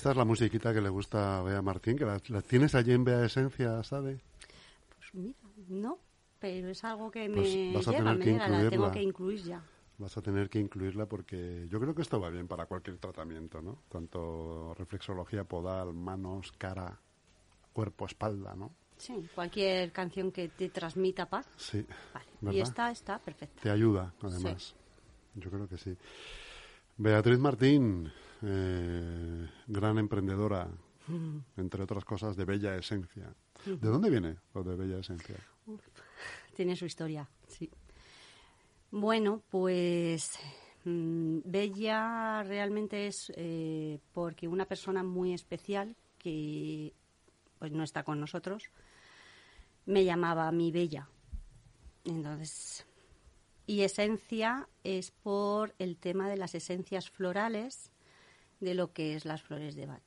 Esta es la musiquita que le gusta a Bea Martín, que la, tienes allí en Bea Esencia, ¿sabe? Pues mira, no, pero es algo que pues me vas a tener que incluirla. la tengo que incluir ya. Vas a tener que incluirla porque yo creo que esto va bien para cualquier tratamiento, ¿no? Tanto reflexología podal, manos, cara, cuerpo, espalda, ¿no? Sí, cualquier canción que te transmita paz. Sí. Vale. Y esta está perfecta. Te ayuda, además. Yo creo que sí. Beatriz Martín, eh, gran emprendedora, entre otras cosas, de Bella Esencia. ¿De dónde viene lo de Bella Esencia? tiene su historia, sí. Bueno, pues mm, Bella realmente es eh, porque una persona muy especial que pues no está con nosotros me llamaba mi Bella. Entonces, y esencia es por el tema de las esencias florales de lo que es las flores de Bach.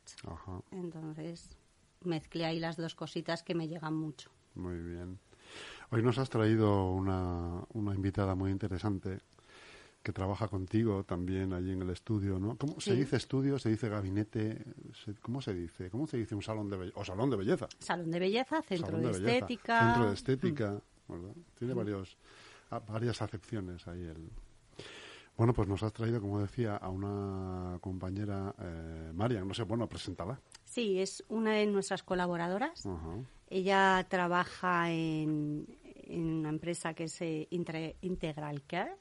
Entonces, mezclé ahí las dos cositas que me llegan mucho. Muy bien. Hoy nos has traído una, una invitada muy interesante que trabaja contigo también allí en el estudio, ¿no? ¿Cómo se dice estudio? ¿Se dice gabinete? ¿Cómo se dice? ¿Cómo se dice un salón de belleza? O salón de belleza. Salón de belleza, centro de, estética. Centro de estética, ¿verdad? Tiene varios varias acepciones ahí. El... Bueno, pues nos has traído, como decía, a una compañera, eh, Marian, no sé, bueno, preséntala. Sí, es una de nuestras colaboradoras. Ella trabaja en, una empresa que es eh, Integral Care,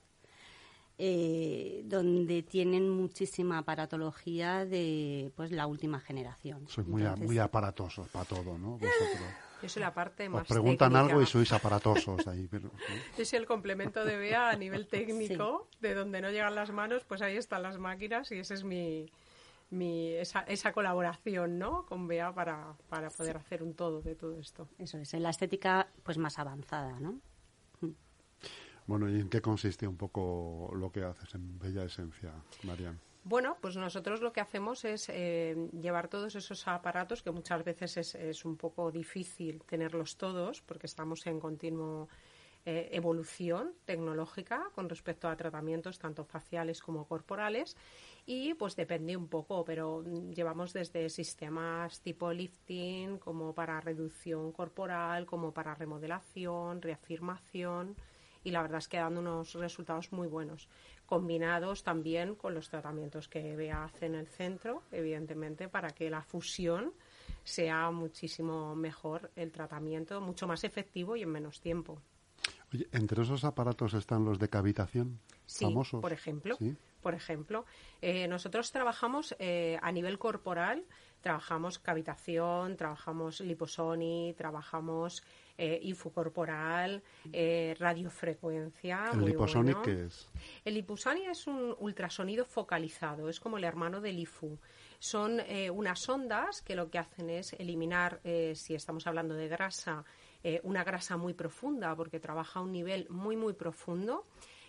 eh, donde tienen muchísima aparatología de pues la última generación. Soy muy, muy aparatosos para todo, ¿no? Vosotros. Yo soy la parte más Os preguntan algo y sois aparatosos ahí. Pero, Yo soy el complemento de Bea a nivel técnico, de donde no llegan las manos, pues ahí están las máquinas y esa es mi, mi esa, esa, colaboración ¿no? con Bea para, para poder hacer un todo de todo esto. Eso es, en la estética pues más avanzada, ¿no? Bueno, ¿y en qué consiste un poco lo que haces en Bella Esencia, Marian? Bueno, pues nosotros lo que hacemos es eh, llevar todos esos aparatos que muchas veces es, es, un poco difícil tenerlos todos porque estamos en continuo eh, evolución tecnológica con respecto a tratamientos tanto faciales como corporales y pues depende un poco, pero llevamos desde sistemas tipo lifting como para reducción corporal, como para remodelación, reafirmación y la verdad es que dando unos resultados muy buenos combinados también con los tratamientos que BEA hace en el centro, evidentemente, para que la fusión sea muchísimo mejor el tratamiento, mucho más efectivo y en menos tiempo. Oye, entre esos aparatos están los de cavitación sí, famosos. Por ejemplo, por ejemplo, eh, nosotros trabajamos eh, a nivel corporal, trabajamos cavitación, trabajamos liposoni, trabajamos eh, infocorporal, eh, radiofrecuencia. ¿El liposonic qué es? El liposonic es un ultrasonido focalizado, es como el hermano del IFU. Son eh, unas ondas que lo que hacen es eliminar, si estamos hablando de grasa, una grasa muy profunda, porque trabaja a un nivel muy, muy profundo,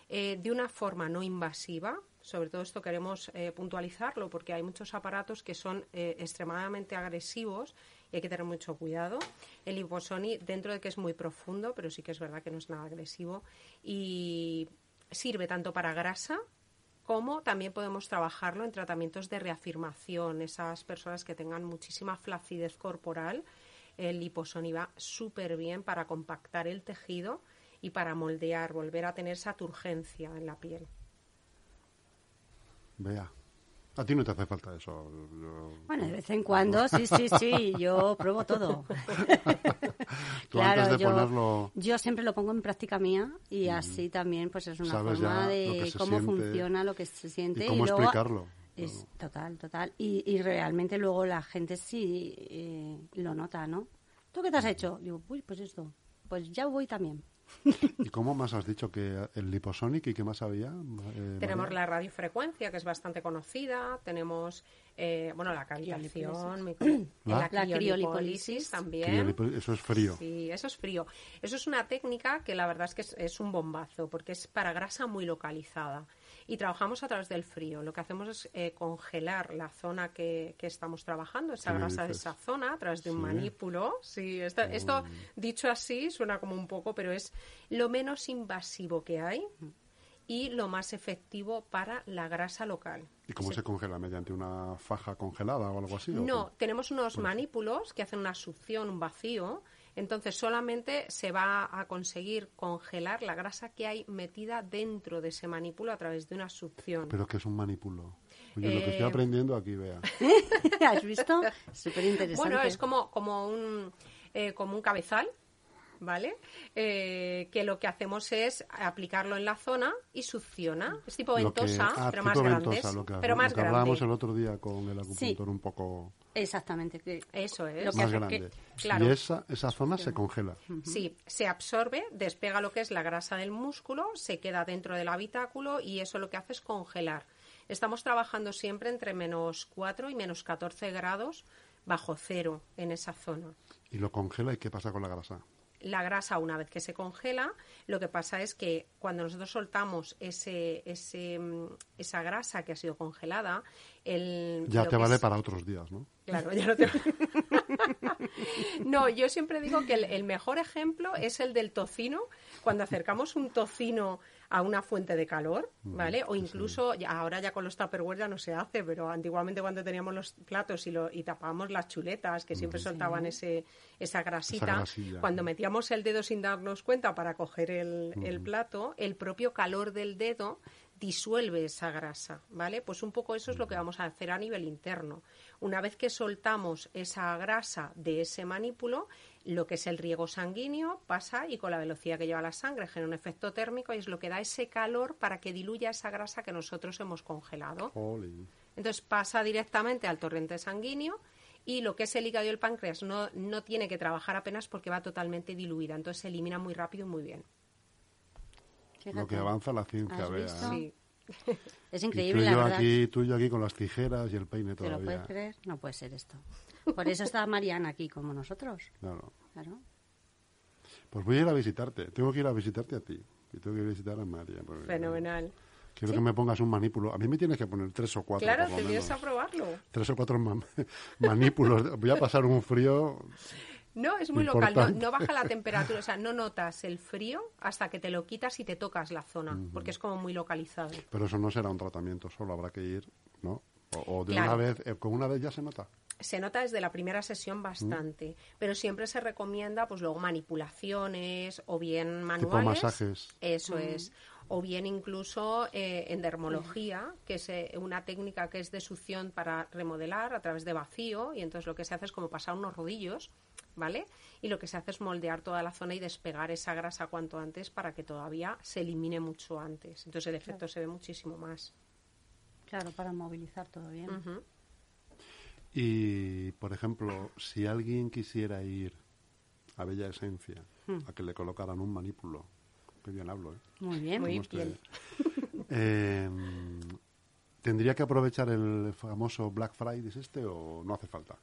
de una forma no invasiva, sobre todo esto queremos puntualizarlo porque hay muchos aparatos que son extremadamente agresivos hay que tener mucho cuidado. El liposoni, dentro de que es muy profundo, pero sí que es verdad que no es nada agresivo y sirve tanto para grasa como también podemos trabajarlo en tratamientos de reafirmación. Esas personas que tengan muchísima flacidez corporal, el liposoni va súper bien para compactar el tejido y para moldear, volver a tener esa turgencia en la piel. Vea. A ti no te hace falta eso. Bueno, de vez en cuando, sí, sí, sí, yo pruebo todo. claro, yo, yo siempre lo pongo en práctica mía y así también pues es una forma de cómo funciona, lo que se siente. Y cómo explicarlo. Es total, total. Y, y realmente luego la gente sí eh, lo nota, ¿no? ¿Tú qué te has hecho? Digo, uy, pues esto. Pues ya voy también. ¿Y cómo más has dicho que el liposonic y qué más había? Eh, tenemos la radiofrecuencia, que es bastante conocida. Tenemos, eh, bueno, la cavitación, la, la, criolipólisis también. Eso es frío. Sí, eso es frío. Eso es una técnica que la verdad es que es un bombazo, porque es para grasa muy localizada y trabajamos a través del frío. Lo que hacemos es eh, congelar la zona que, estamos trabajando, esa grasa de esa zona, a través de un manípulo. Sí, esto, dicho así suena como un poco, pero es lo menos invasivo que hay y lo más efectivo para la grasa local. ¿Y cómo se congela? ¿Mediante una faja congelada o algo así? No, tenemos unos manípulos que hacen una succión, un vacío. Entonces solamente se va a conseguir congelar la grasa que hay metida dentro de ese manípulo a través de una succión. ¿Pero qué es un manípulo? Oye, lo que estoy Eh, aprendiendo aquí, vea. ¿Has visto? Súper interesante. Bueno, es como, como, un, eh, como un cabezal, ¿vale? Eh, que lo que hacemos es aplicarlo en la zona y succiona. Es tipo que- ventosa, ah, pero tipo más grande. ventosa, lo que, pero más lo que hablábamos grande. el otro día con el acupuntor un poco Exactamente. que- Eso es. Lo que más hace grande. que- claro. Y esa, esa zona se congela. Sí, se absorbe, despega lo que es la grasa del músculo, se queda dentro del habitáculo y eso lo que hace es congelar. Estamos trabajando siempre entre menos 4 y menos 14 grados bajo cero en esa zona. Y lo congela y ¿qué pasa con la grasa? La grasa, una vez que se congela, lo que pasa es que cuando nosotros soltamos ese, ese, mm, esa grasa que ha sido congelada, el, Ya te vale es- para otros días, ¿no? Claro, ya no te... no, yo siempre digo que el, el mejor ejemplo es el del tocino. Cuando acercamos un tocino a una fuente de calor, ¿vale? O incluso, ya- ahora ya con los Tupperware ya no se hace, pero antiguamente cuando teníamos los platos y, lo, y tapábamos las chuletas, que siempre soltaban ese, esa grasita, grasilla, cuando metíamos el dedo sin darnos cuenta para coger el, el plato, el propio calor del dedo disuelve esa grasa, ¿vale? Pues un poco eso es lo que vamos a hacer a nivel interno. Una vez que soltamos esa grasa de ese manípulo, lo que es el riego sanguíneo pasa y con la velocidad que lleva la sangre genera un efecto térmico y es lo que da ese calor para que diluya esa grasa que nosotros hemos congelado. Entonces pasa directamente al torrente sanguíneo y lo que es el hígado y el páncreas no, no tiene que trabajar apenas porque va totalmente diluida. Entonces se elimina muy rápido y muy bien. Fíjate. Lo que avanza la ciencia, ¿Has vea. ¿eh? Sí. Es Y tú increíble, y la verdad. aquí, tú y yo aquí con las tijeras y el peine ¿Te lo todavía. puedes creer? No puede ser esto. Por eso está Mariana aquí como nosotros. Claro. Claro. Pues voy a ir a visitarte. Tengo que ir a visitarte a ti. Y tengo que visitar a María. porque Fenomenal. Quiero que me pongas un manípulo. A mí me tienes que poner tres o cuatro. Claro, te vienes a probarlo. Tres o cuatro man- manípulos. Voy a pasar un frío. No, es muy local, no baja la temperatura, o sea, no notas el frío hasta que te lo quitas y te tocas la zona, porque es como muy localizado. Pero eso no será un tratamiento solo. Habrá que ir, ¿no? O, o de Claro. una vez. eh, con una vez ya se nota. Se nota desde la primera sesión bastante, pero siempre se recomienda, pues luego manipulaciones o bien manuales. masajes. Eso es. O bien incluso eh, en dermología, que es eh, una técnica que es de succión para remodelar a través de vacío, y entonces lo que se hace es como pasar unos rodillos, ¿vale? Y lo que se hace es moldear toda la zona y despegar esa grasa cuanto antes para que todavía se elimine mucho antes. Entonces el efecto se ve muchísimo más. Claro, para movilizar todo bien. Y, por ejemplo, si alguien quisiera ir a Bella Esencia Hmm. a que le colocaran un manípulo, que bien hablo, ¿eh? Muy bien. Muy bien. Eh, ¿Tendría que aprovechar el famoso Black Friday este o no hace falta?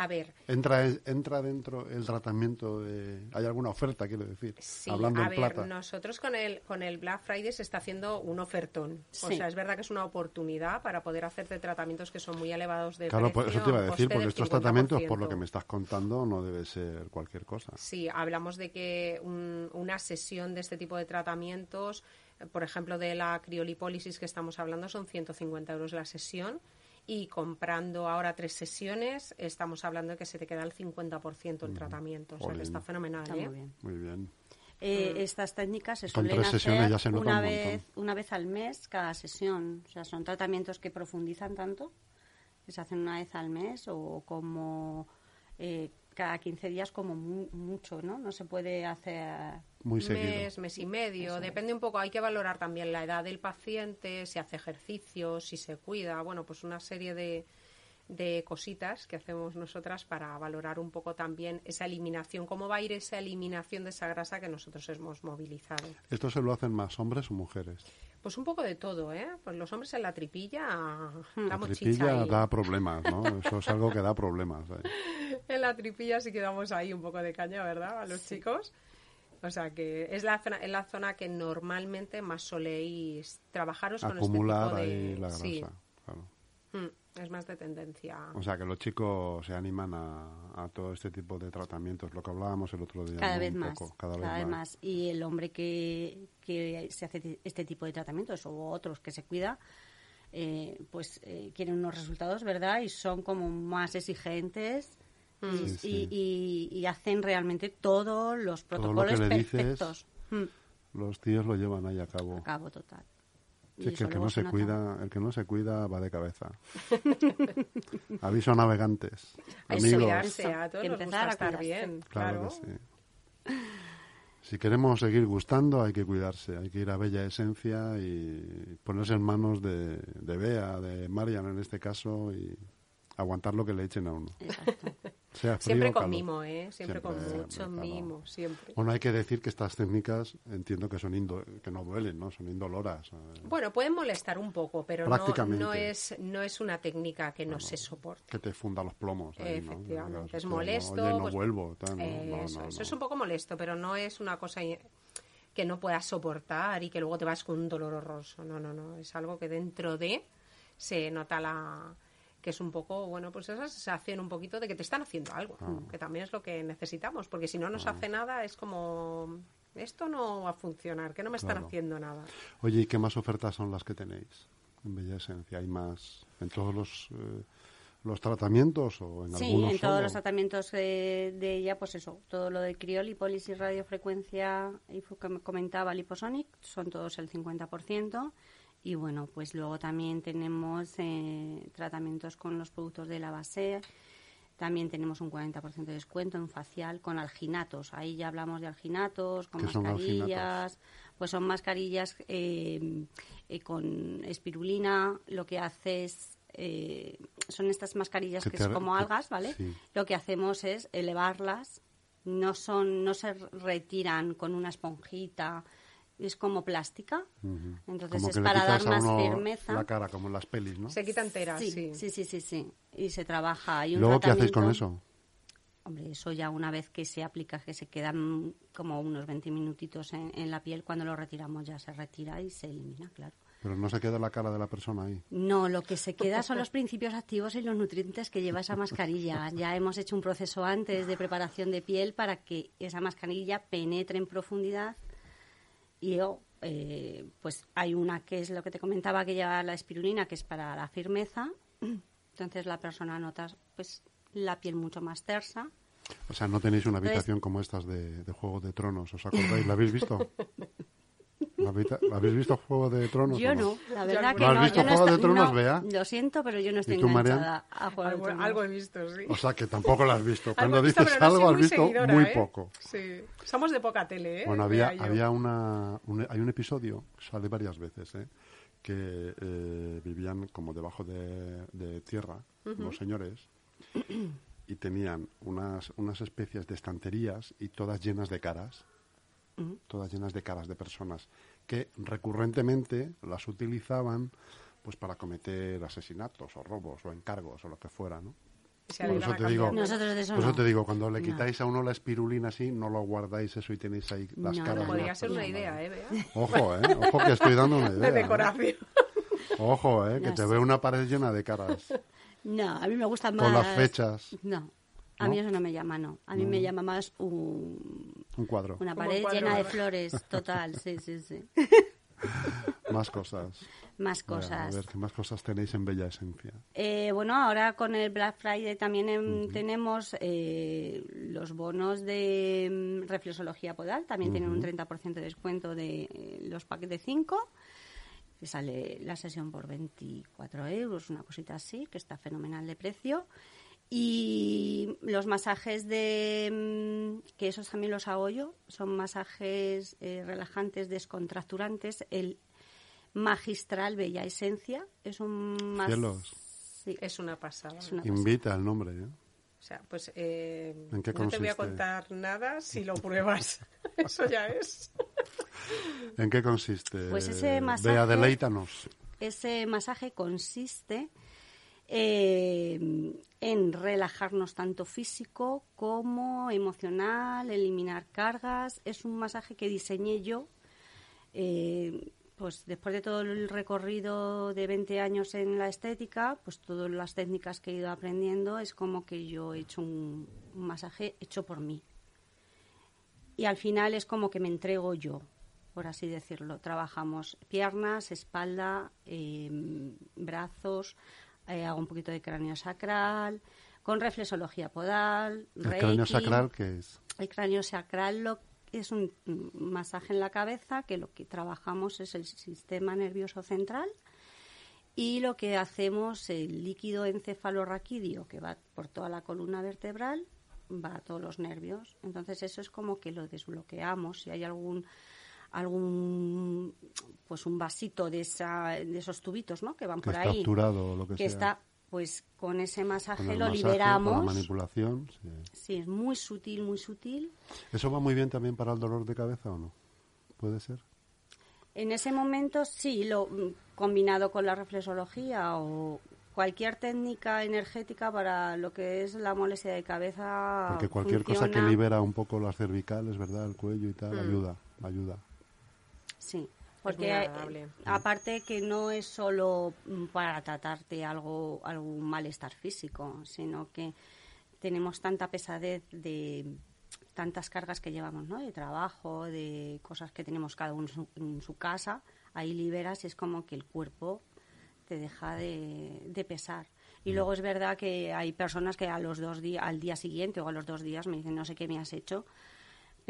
A ver, ¿Entra, entra dentro el tratamiento de... ¿Hay alguna oferta, quiero decir? Sí, Hablando a en ver, plata. nosotros con el, con el Black Friday se está haciendo un ofertón. O Sí. sea, es verdad que es una oportunidad para poder hacerte tratamientos que son muy elevados de Claro, por precio. eso te iba a decir, porque estos tratamientos, por lo 50%. que me estás contando, no debe ser cualquier cosa. Sí, hablamos de que un- una sesión de este tipo de tratamientos, eh, por ejemplo, de la criolipólisis que estamos hablando, son 150 euros la sesión. Y comprando ahora tres sesiones, estamos hablando de que se te queda el 50% el tratamiento. O sea, que está fenomenal. Está ¿eh? muy bien. Muy bien. Eh, Estas técnicas se Con suelen hacer ya se nota una un vez, una vez al mes cada sesión. O sea, son tratamientos que profundizan tanto que se hacen una vez al mes o como eh, cada 15 días como mu- mucho, ¿no? No se puede hacer... Muy seguido. mes, mes y medio. Depende un poco, hay que valorar también la edad del paciente, si hace ejercicio, si se cuida, bueno, pues una serie de, de cositas que hacemos nosotras para valorar un poco también esa eliminación, cómo va a ir esa eliminación de esa grasa que nosotros hemos movilizado. ¿Esto se lo hacen más hombres o mujeres? Pues un poco de todo, ¿eh? Pues los hombres en la tripilla La tripilla ahí. da problemas, ¿no? Eso es algo que da problemas. ¿eh? En la tripilla sí que damos ahí un poco de caña, ¿verdad? A los chicos. O sea que es la zona, es la zona que normalmente más soléis trabajaros con Acumular este tipo de... ahí la grasa. Sí. claro. Mm, es más de tendencia. O sea, que los chicos se animan a, todo este tipo de tratamientos, lo que hablábamos el otro día. Cada vez más. cada, vez, más. Y el hombre que, que se hace este tipo de tratamientos o otros que se cuida, eh, pues eh, quieren unos resultados, ¿verdad? Y son como más exigentes. Y, y, hacen realmente todos los protocolos perfectos. Mm. Los tíos lo llevan ahí a cabo. A cabo, total el que no se cuida, el que no se cuida va de cabeza. Aviso a navegantes. Hay que cuidarse, a todos nos gusta estar bien, claro. Si queremos seguir gustando, hay que cuidarse, hay que ir a Bella Esencia y ponerse en manos de, de Bea, de Marian en este caso, y aguantar lo que le echen a uno. Exacto siempre con mimo, ¿eh? Siempre, con mucho mimo, siempre. Bueno, hay que decir que estas técnicas entiendo que son que no duelen, ¿no? Son indoloras. Eh. Bueno, pueden molestar un poco, pero no, no, es, no es una técnica que no, se soporte. Que te funda los plomos. Efectivamente, es molesto. no pues, vuelvo. eso, eso es un poco molesto, pero no es una cosa que no puedas soportar y que luego te vas con un dolor horroroso. No, no, no. Es algo que dentro de se nota la que es un poco, bueno, pues esa sensación un poquito de que te están haciendo algo, ah. que también es lo que necesitamos, porque si no nos ah. hace nada es como, esto no va a funcionar, que no me están haciendo nada. Oye, ¿y qué más ofertas son las que tenéis en Bella Esencia? ¿Hay más en todos los... Eh, los tratamientos o en sí, en todos los tratamientos de, ella, pues eso, todo lo de criolipólisis, radiofrecuencia y que me comentaba liposonic, son todos el 50%. Y bueno, pues luego también tenemos eh, tratamientos con los productos de la base. También tenemos un 40% de descuento en facial con alginatos. Ahí ya hablamos de alginatos, con mascarillas. Pues son mascarillas eh, eh, con espirulina. Lo que hace es son estas mascarillas que, es como algas, ¿vale? Lo que hacemos es elevarlas, no son, no se retiran con una esponjita es como plástica. Entonces es para dar más firmeza. La cara, como en las pelis, ¿no? Se quita entera, sí. Sí, sí, sí, sí. Y se trabaja. ¿Y luego qué hacéis con eso? Hombre, eso ya una vez que se aplica, que se quedan como unos 20 minutitos en, la piel, cuando lo retiramos ya se retira y se elimina, claro. Pero no se queda la cara de la persona ahí. No, lo que se queda son los principios activos y los nutrientes que lleva esa mascarilla. Ya hemos hecho un proceso antes de preparación de piel para que esa mascarilla penetre en profundidad y yo, eh, pues hay una que es lo que te comentaba, que lleva la espirulina, que es para la firmeza. Entonces la persona nota pues la piel mucho más tersa. O sea, no tenéis una habitación como estas de, de Juego de Tronos, ¿os acordáis? ¿La habéis visto? habéis visto Juego de Tronos? Yo no, la verdad que no. ¿Has visto Juego de Tronos, Bea? Lo siento, pero yo no estoy enganchada a Juego algo, de Tronos. Algo he visto, sí. O sea, que tampoco lo has visto. Cuando dices algo, has visto muy ¿eh? poco. Sí. Somos de poca tele, ¿eh? Bueno, había, había una, hay un episodio, sale varias veces, ¿eh? que eh, vivían como debajo de, de tierra, los señores, y tenían unas, unas especies de estanterías y todas llenas de caras todas llenas de caras de personas que recurrentemente las utilizaban pues para cometer asesinatos o robos o encargos o lo que fuera, ¿no? Por eso, te digo, eso te digo, cuando le quitáis a uno la espirulina así, no lo guardáis eso y tenéis ahí las caras. Podría ser una idea, ¿eh? Ojo, ¿eh? Ojo que estoy dando una idea. De ¿eh? decoración. Ojo, ¿eh? Que te veo una pared llena de caras. No, a mí me gustan más... Con las fechas. No, a mí eso no me llama, no. A mí me llama más un... Un cuadro. Una pared llena de flores, total, sí, sí, sí. más cosas. Más cosas. a ver, ¿qué más cosas tenéis en Bella Esencia? Eh, bueno, ahora con el Black Friday también tenemos eh, los bonos de mm, reflexología podal. También tienen un 30% de descuento de eh, los paquetes de 5 que sale la sesión por 24 euros, una cosita así, que está fenomenal de precio. Y los masajes de, mm, que esos también los hago yo, son masajes eh, relajantes, descontracturantes. El magistral Bella Esencia es un Sí. Es una pasada. Invita al nombre, ¿eh? O sea, pues eh, no te voy a contar nada si lo pruebas. Eso ya es. ¿En qué consiste? Pues ese masaje. Bea, deleítanos. Ese masaje consiste eh, en relajarnos tanto físico como emocional, eliminar cargas. Es un masaje que diseñé yo, eh, pues después de todo el recorrido de 20 años en la estética, pues todas las técnicas que he ido aprendiendo es como que yo he hecho un, masaje hecho por mí. Y al final es como que me entrego yo, por así decirlo. Trabajamos piernas, espalda, em, brazos, eh, hago un poquito de cráneo sacral, con reflexología podal, ¿El cráneo sacral qué es? El cráneo sacral lo es un masaje en la cabeza que lo que trabajamos es el sistema nervioso central y lo que hacemos el líquido encefalorraquídeo que va por toda la columna vertebral va a todos los nervios. Entonces eso es como que lo desbloqueamos. Si hay algún algún pues un vasito de esa de esos tubitos no que van por ahí lo que, que está pues con ese masaje lo liberamos. Con la manipulación, sí. es muy sutil, muy sutil. ¿Eso va muy bien también para el dolor de cabeza o no? ¿Puede ser? En ese momento sí, lo combinado con la reflexología o cualquier técnica energética para lo que es la molestia de cabeza. Porque cualquier cosa que libera un poco las cervicales, ¿verdad? El cuello y tal, mm. ayuda, ayuda. Sí. Porque eh, aparte que no es solo mm, para tratarte algo algún malestar físico, sino que tenemos tanta pesadez de tantas cargas que llevamos, ¿no? De trabajo, de cosas que tenemos cada uno en su, casa, ahí liberas y es como que el cuerpo te deja de, de pesar. Y luego es verdad que hay personas que a los dos días, al día siguiente o a los dos días me dicen no sé qué me has hecho,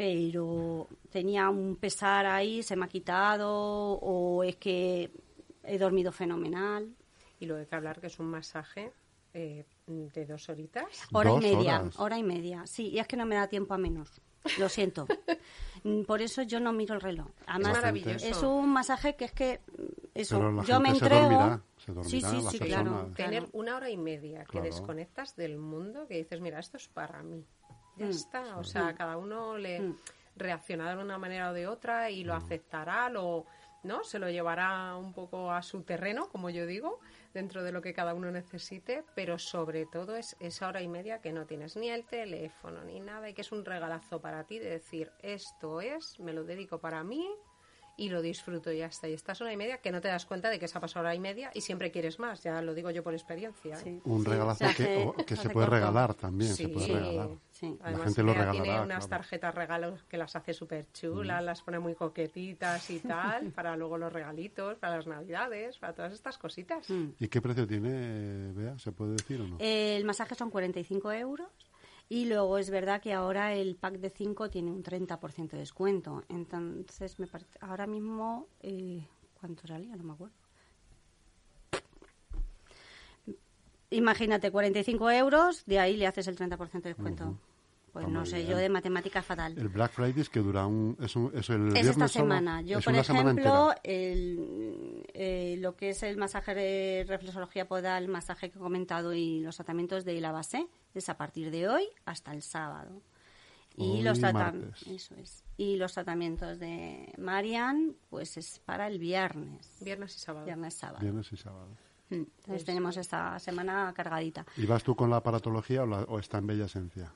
pero tenía un pesar ahí, se me ha quitado o es que he dormido fenomenal. Y lo de que hablar que es un masaje eh, de dos horitas. Hora y media, hora y media. Sí, y es que no me da tiempo a menos. Lo siento. Por eso yo no miro el reloj. Además, es maravilloso. Es un masaje que es que eso, yo me entrego. sí, sí, sí, claro. Tener una hora y media que desconectas del mundo, que dices, mira, esto es para mí. Ya mm. está. O sea, cada uno le mm. reaccionará de una manera o de otra y lo mm. aceptará, lo, ¿no? Se lo llevará un poco a su terreno, como yo digo, dentro de lo que cada uno necesite, pero sobre todo es esa hora y media que no tienes ni el teléfono ni nada y que es un regalazo para ti de decir, esto es, me lo dedico para mí y lo disfruto y ya está. Y estás hora y media que no te das cuenta de que se ha pasado hora y media y siempre quieres más, ya lo digo yo por experiencia. ¿eh? Un regalazo que, se puede regalar también, se puede regalar. La gente lo regalará, tiene unas tarjetas regalos que las hace súper chulas, las pone muy coquetitas y tal, para luego los regalitos, para las navidades, para todas estas cositas. Mm. ¿Y qué precio tiene, Bea? ¿Se puede decir o no? El masaje son 45 euros y luego es verdad que ahora el pack de 5 tiene un 30% de descuento. Entonces, me parece, ahora mismo, eh, ¿cuánto salía? No me acuerdo. Imagínate, 45 euros, de ahí le haces el 30% de descuento. Pues no sé, yo de matemática fatal. El Black Friday es que dura un... Es, el es esta semana. Yo, por ejemplo, el, eh, lo que es el masaje de reflexología podal, el masaje que he comentado y los tratamientos de la base, es a partir de hoy hasta el sábado. Y los, eso es. y los tratamientos de Marian, pues es para el viernes. Viernes y sábado. Viernes, sábado. Viernes y sábado. Mm, entonces tenemos esta semana cargadita. ¿Y vas tú con la aparatología o, está en Bella Esencia?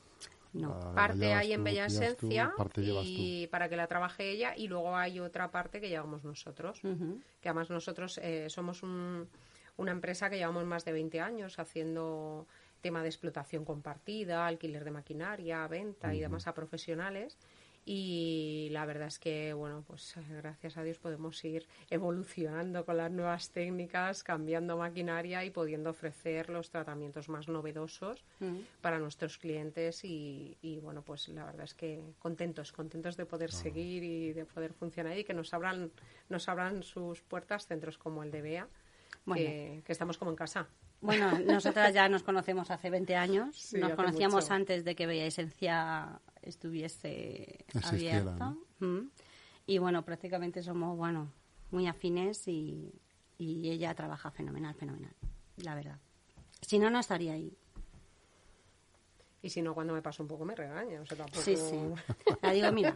No. parte hay en Bella Esencia y para que la trabaje ella y luego hay otra parte que llevamos nosotros. Que además nosotros eh, somos una empresa que llevamos más de 20 años haciendo tema de explotación compartida, alquiler de maquinaria, venta y demás a profesionales. Y la verdad es que, bueno, pues gracias a Dios podemos ir evolucionando con las nuevas técnicas, cambiando maquinaria y pudiendo ofrecer los tratamientos más novedosos para nuestros clientes. Y, bueno, pues la verdad es que contentos, contentos de poder seguir y de poder funcionar y que nos abran, nos abran sus puertas centros como el de BEA, que estamos como en casa. Bueno, nosotras ya nos conocemos hace 20 años. nos conocíamos antes de que Bella Esencia estuviese abierta. Y bueno, prácticamente somos, bueno, muy afines y, y ella trabaja fenomenal, fenomenal, la verdad. Si no, no estaría ahí. Y si no, cuando me paso un poco me regaña. O sea, tampoco... Sí, sí. La digo, mira.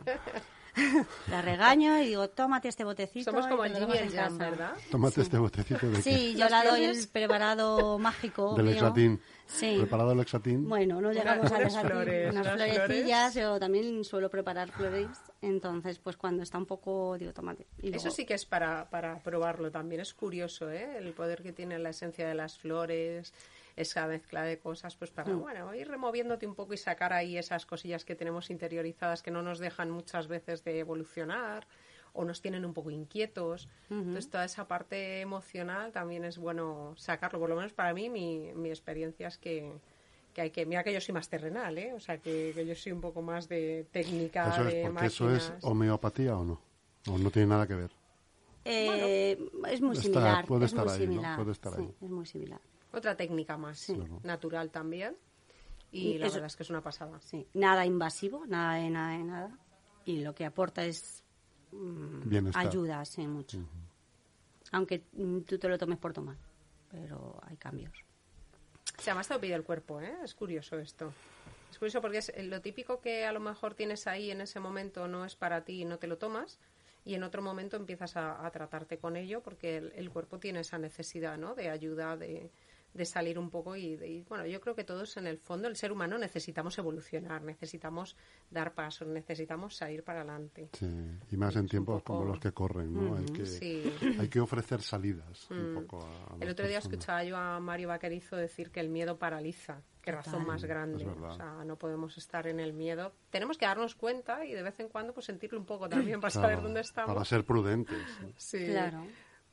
la regaño y digo, tómate este botecito. Somos como el Jimmy y tomas el en Jan, casa". ¿verdad? Tómate este botecito de Sí, yo ¿Las la doy el preparado mágico. del mío. Sí. Preparado el Lexatín. Bueno, no llegamos a unas dejar flores, unas florecillas. Yo también suelo preparar flores. Entonces, pues cuando está un poco, digo, tómate. Y Eso sí que es para, para probarlo también. Es curioso, ¿eh? El poder que tiene la esencia de las flores, esa mezcla de cosas, pues para, Mm. bueno, ir removiéndote un poco y sacar ahí esas cosillas que tenemos interiorizadas que no nos dejan muchas veces de evolucionar o nos tienen un poco inquietos. Entonces, toda esa parte emocional también es bueno sacarlo. Por lo menos para mí, mi, mi experiencia es que, que hay que... Mira que yo soy más terrenal, ¿eh? O sea, que, que yo soy un poco más de técnica, Eso de es porque eso es homeopatía o no. O no tiene nada que ver. Eh, es muy Está- similar. puede es estar muy ahí. Puede estar sí, ahí. es muy similar. Otra técnica más natural también. Y Y la eso- verdad es que es una pasada. Sí. Nada invasivo, nada de nada de nada. Y lo que aporta es Bienestar. ayuda, sí, mucho. Aunque mm, tú te lo tomes por tomar. Pero hay cambios. Se llama te lo pide el cuerpo, ¿eh? Es curioso esto. Es curioso porque es lo típico que a lo mejor tienes ahí en ese momento no es para ti y no te lo tomas. Y en otro momento empiezas a, a tratarte con ello porque el, el cuerpo tiene esa necesidad, ¿no? De ayuda, de, de salir un poco y, de, y, bueno, yo creo que todos en el fondo, el ser humano, necesitamos evolucionar, necesitamos dar pasos, necesitamos salir para adelante. Sí. Y más en tiempos poco- como los que corren, ¿no? hay, que, Sí. hay que ofrecer salidas un poco a, a El otro día personas. escuchaba yo a Mario Vaquerizo decir que el miedo paraliza. Qué razón más grande. O sea, no podemos estar en el miedo. Tenemos que darnos cuenta y de vez en cuando pues sentirlo un poco también para saber dónde estamos. Para ser prudentes. Sí. Claro.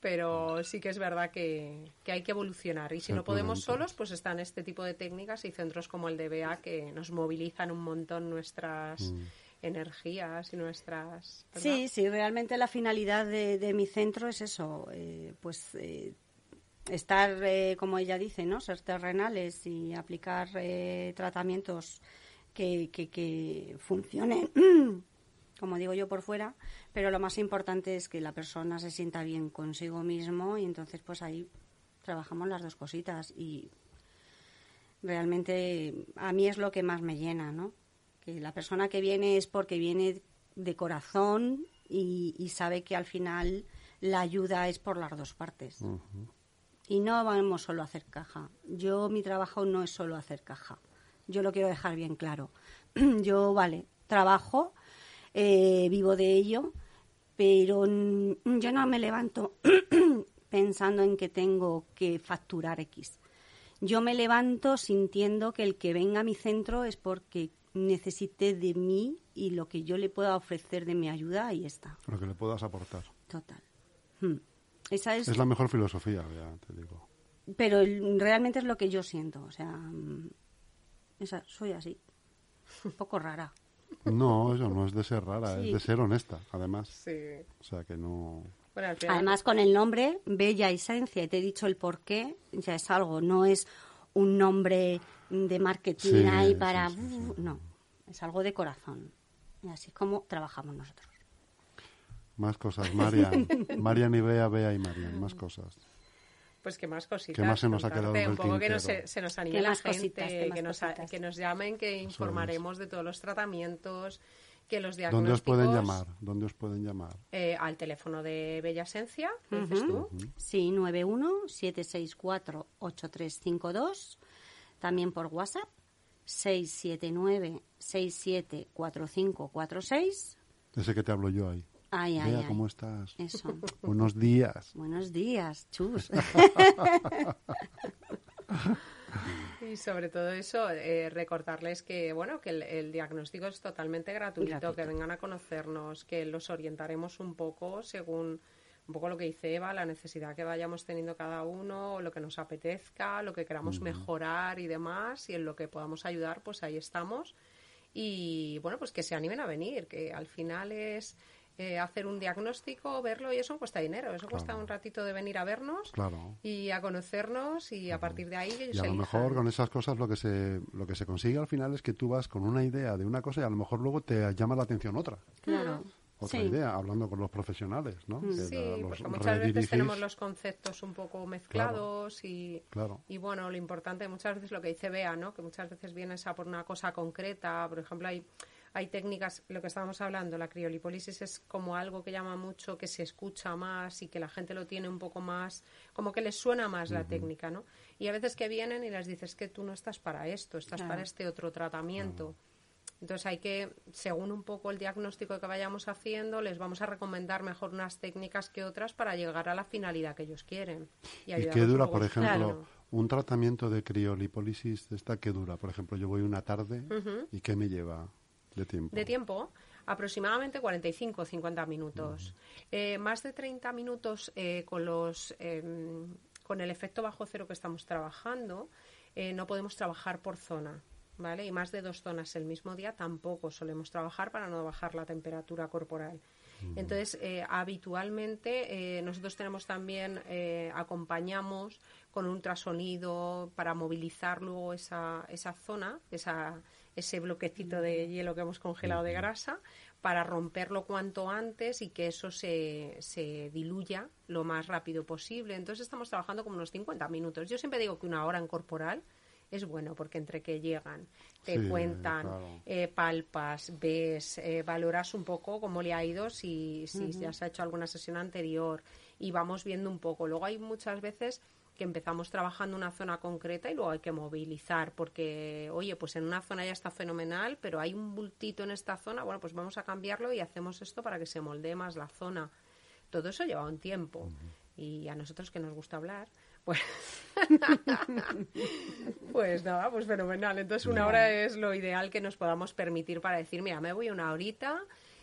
Pero sí que es verdad que, que hay que evolucionar. Y si no podemos solos, pues están este tipo de técnicas y centros como el de BA que nos movilizan un montón nuestras Mm. energías y nuestras... ¿verdad? Sí, sí, realmente la finalidad de, de mi centro es eso, eh, pues eh, estar, eh, como ella dice, ¿no? Ser terrenales y aplicar eh, tratamientos que, que, que funcionen, como digo yo, por fuera, pero lo más importante es que la persona se sienta bien consigo mismo y entonces pues ahí trabajamos las dos cositas y realmente a mí es lo que más me llena, ¿no? Que la persona que viene es porque viene de corazón y, y sabe que al final la ayuda es por las dos partes. Y no vamos solo a hacer caja. Yo, mi trabajo no es solo hacer caja. Yo lo quiero dejar bien claro. Yo, vale, trabajo, eh, vivo de ello, pero yo no me levanto pensando en que tengo que facturar X. Yo me levanto sintiendo que el que venga a mi centro es porque necesite de mí y lo que yo le pueda ofrecer de mi ayuda, ahí está. Lo que le puedas aportar. Total. Hmm. Esa es, Es la mejor filosofía, ya te digo. pero el- realmente es lo que yo siento. O sea, mm, esa- soy así. Un poco rara. No, eso no es de ser rara, Sí. es de ser honesta, además. Sí. O sea, que no... Bueno, al final- Además, con el nombre, Bella Esencia, y te he dicho el por qué, ya es algo, no es un nombre de marketing Sí, ahí sí, para... sí, sí, No, es algo de corazón. Y así es como trabajamos nosotros. Más cosas, Marian. Marian y Bea, Bea y Marian, más cosas. Pues que más cositas. ¿Qué más se nos ha quedado Un poco que nos, tintero? se, se nos anime ¿Qué la gente, cositas, que, nos, cositas? que nos llamen, que informaremos de todos los tratamientos, que los ¿Dónde diagnósticos... os pueden llamar? ¿Dónde os pueden llamar? eh, al teléfono de Bella Esencia, ¿qué dices tú? Sí, 91-764-8352. También por WhatsApp, 679-674546. Ese que te hablo yo ahí. Ay, ay, Bea, ay. ¿cómo estás? Eso. Buenos días. Buenos días, chus. Y sobre todo eso, eh, recordarles que bueno que el, el diagnóstico es totalmente gratuito, Gratuito. que vengan a conocernos, que los orientaremos un poco según un poco lo que dice Eva, la necesidad que vayamos teniendo cada uno, lo que nos apetezca, lo que queramos mejorar y demás, y en lo que podamos ayudar, pues ahí estamos. Y bueno, pues que se animen a venir, que al final es eh, hacer un diagnóstico, verlo y eso cuesta dinero, eso cuesta un ratito de venir a vernos Claro. y a conocernos y a partir de ahí ellos Y a lo elijan. mejor con esas cosas lo que se lo que se consigue al final es que tú vas con una idea de una cosa y a lo mejor luego te llama la atención otra. Claro. Otra Sí. idea, hablando con los profesionales, ¿no? Que Sí, la- los porque muchas veces tenemos los conceptos un poco mezclados y, Claro. y bueno, lo importante muchas veces lo que dice Bea, ¿no? Que muchas veces vienes a por una cosa concreta, por ejemplo, hay, hay técnicas, lo que estábamos hablando, la criolipólisis es como algo que llama mucho, que se escucha más y que la gente lo tiene un poco más, como que les suena más la técnica, ¿no? Y a veces que vienen y les dices que tú no estás para esto, estás para este otro tratamiento. Entonces hay que, según un poco el diagnóstico que vayamos haciendo, les vamos a recomendar mejor unas técnicas que otras para llegar a la finalidad que ellos quieren. ¿Y, qué dura, por ejemplo, un tratamiento de criolipólisis? ¿Esta qué dura? Por ejemplo, yo voy una tarde y ¿qué me lleva? De tiempo. De tiempo, aproximadamente 45 o 50 minutos. Eh, más de 30 minutos eh, con los em, con el efecto bajo cero que estamos trabajando, eh, no podemos trabajar por zona. ¿Vale? Y más de dos zonas el mismo día tampoco solemos trabajar para no bajar la temperatura corporal. Entonces, habitualmente nosotros tenemos también, acompañamos con un ultrasonido para movilizar luego esa, esa zona, esa, ese bloquecito de hielo que hemos congelado de grasa para romperlo cuanto antes y que eso se, se diluya lo más rápido posible. Entonces estamos trabajando como unos 50 minutos. Yo siempre digo que una hora en corporal es bueno porque entre que llegan, te cuentan, eh, palpas, ves, eh, valoras un poco cómo le ha ido, si, si se has hecho alguna sesión anterior y vamos viendo un poco. Luego hay muchas veces que empezamos trabajando una zona concreta y luego hay que movilizar porque, oye, pues en una zona ya está fenomenal, pero hay un bultito en esta zona, bueno, pues vamos a cambiarlo y hacemos esto para que se moldee más la zona. Todo eso lleva un tiempo. Y a nosotros que nos gusta hablar, pues, pues nada, pues fenomenal. Entonces una hora es lo ideal que nos podamos permitir para decir, mira, me voy una horita,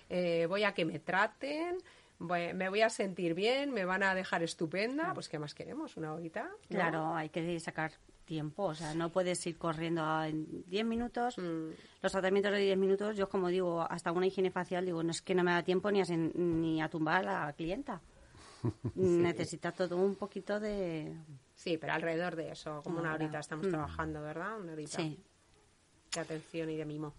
eh, voy a que me traten, me voy a sentir bien, me van a dejar estupenda, pues ¿qué más queremos? ¿Una horita? Claro, hay que sacar tiempo, o sea, no puedes ir corriendo en 10 minutos. Mm. Los tratamientos de 10 minutos, yo como digo, hasta una higiene facial, digo, no es que no me da tiempo ni a, ni a tumbar a la clienta. Necesita todo un poquito de... Sí, pero alrededor de eso, como una horita estamos mm. trabajando, ¿verdad? Una horita. Sí. De atención y de mimo.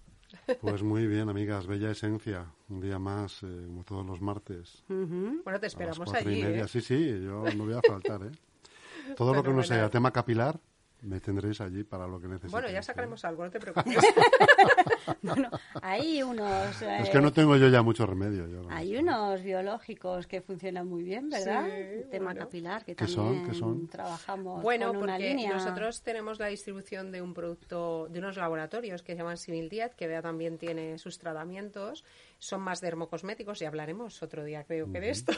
Pues muy bien, amigas, bella esencia. Un día más, eh, como todos los martes. Bueno, te esperamos allí. ¿eh? Sí, sí, yo no voy a faltar. ¿eh? Todo lo que no sea tema capilar, me tendréis allí para lo que necesitéis. Bueno, ya sacaremos algo, no te preocupes. bueno, hay unos... es que no tengo yo ya mucho remedio. hay unos biológicos que funcionan muy bien, ¿verdad? El tema capilar, que también ¿Qué son? trabajamos bueno, con una porque nosotros tenemos la distribución de un producto, de unos laboratorios que se llaman Civil Diet, que vea también tiene sus tratamientos. Son más dermocosméticos y hablaremos otro día, creo que de esto.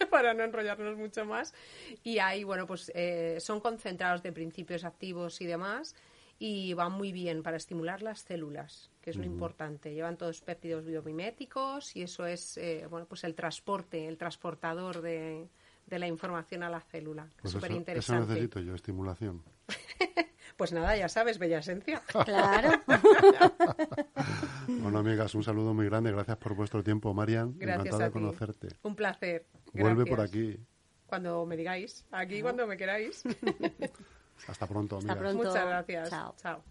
para no enrollarnos mucho más. Y ahí, bueno, pues eh, son concentrados de principios activos y demás y van muy bien para estimular las células, que es lo importante. Llevan todos péptidos biomiméticos y eso es, eh, bueno, pues el transporte, el transportador de, de la información a la célula. Pues Súper interesante. Eso necesito yo, estimulación. Pues nada, ya sabes, bella esencia. Claro. bueno, amigas, un saludo muy grande. Gracias por vuestro tiempo, Marian. Gracias Encantada de conocerte. Un placer. Vuelve por aquí. Cuando me digáis. Aquí cuando me queráis. Hasta pronto, amigas. Hasta pronto. Muchas gracias. Chao. Chao.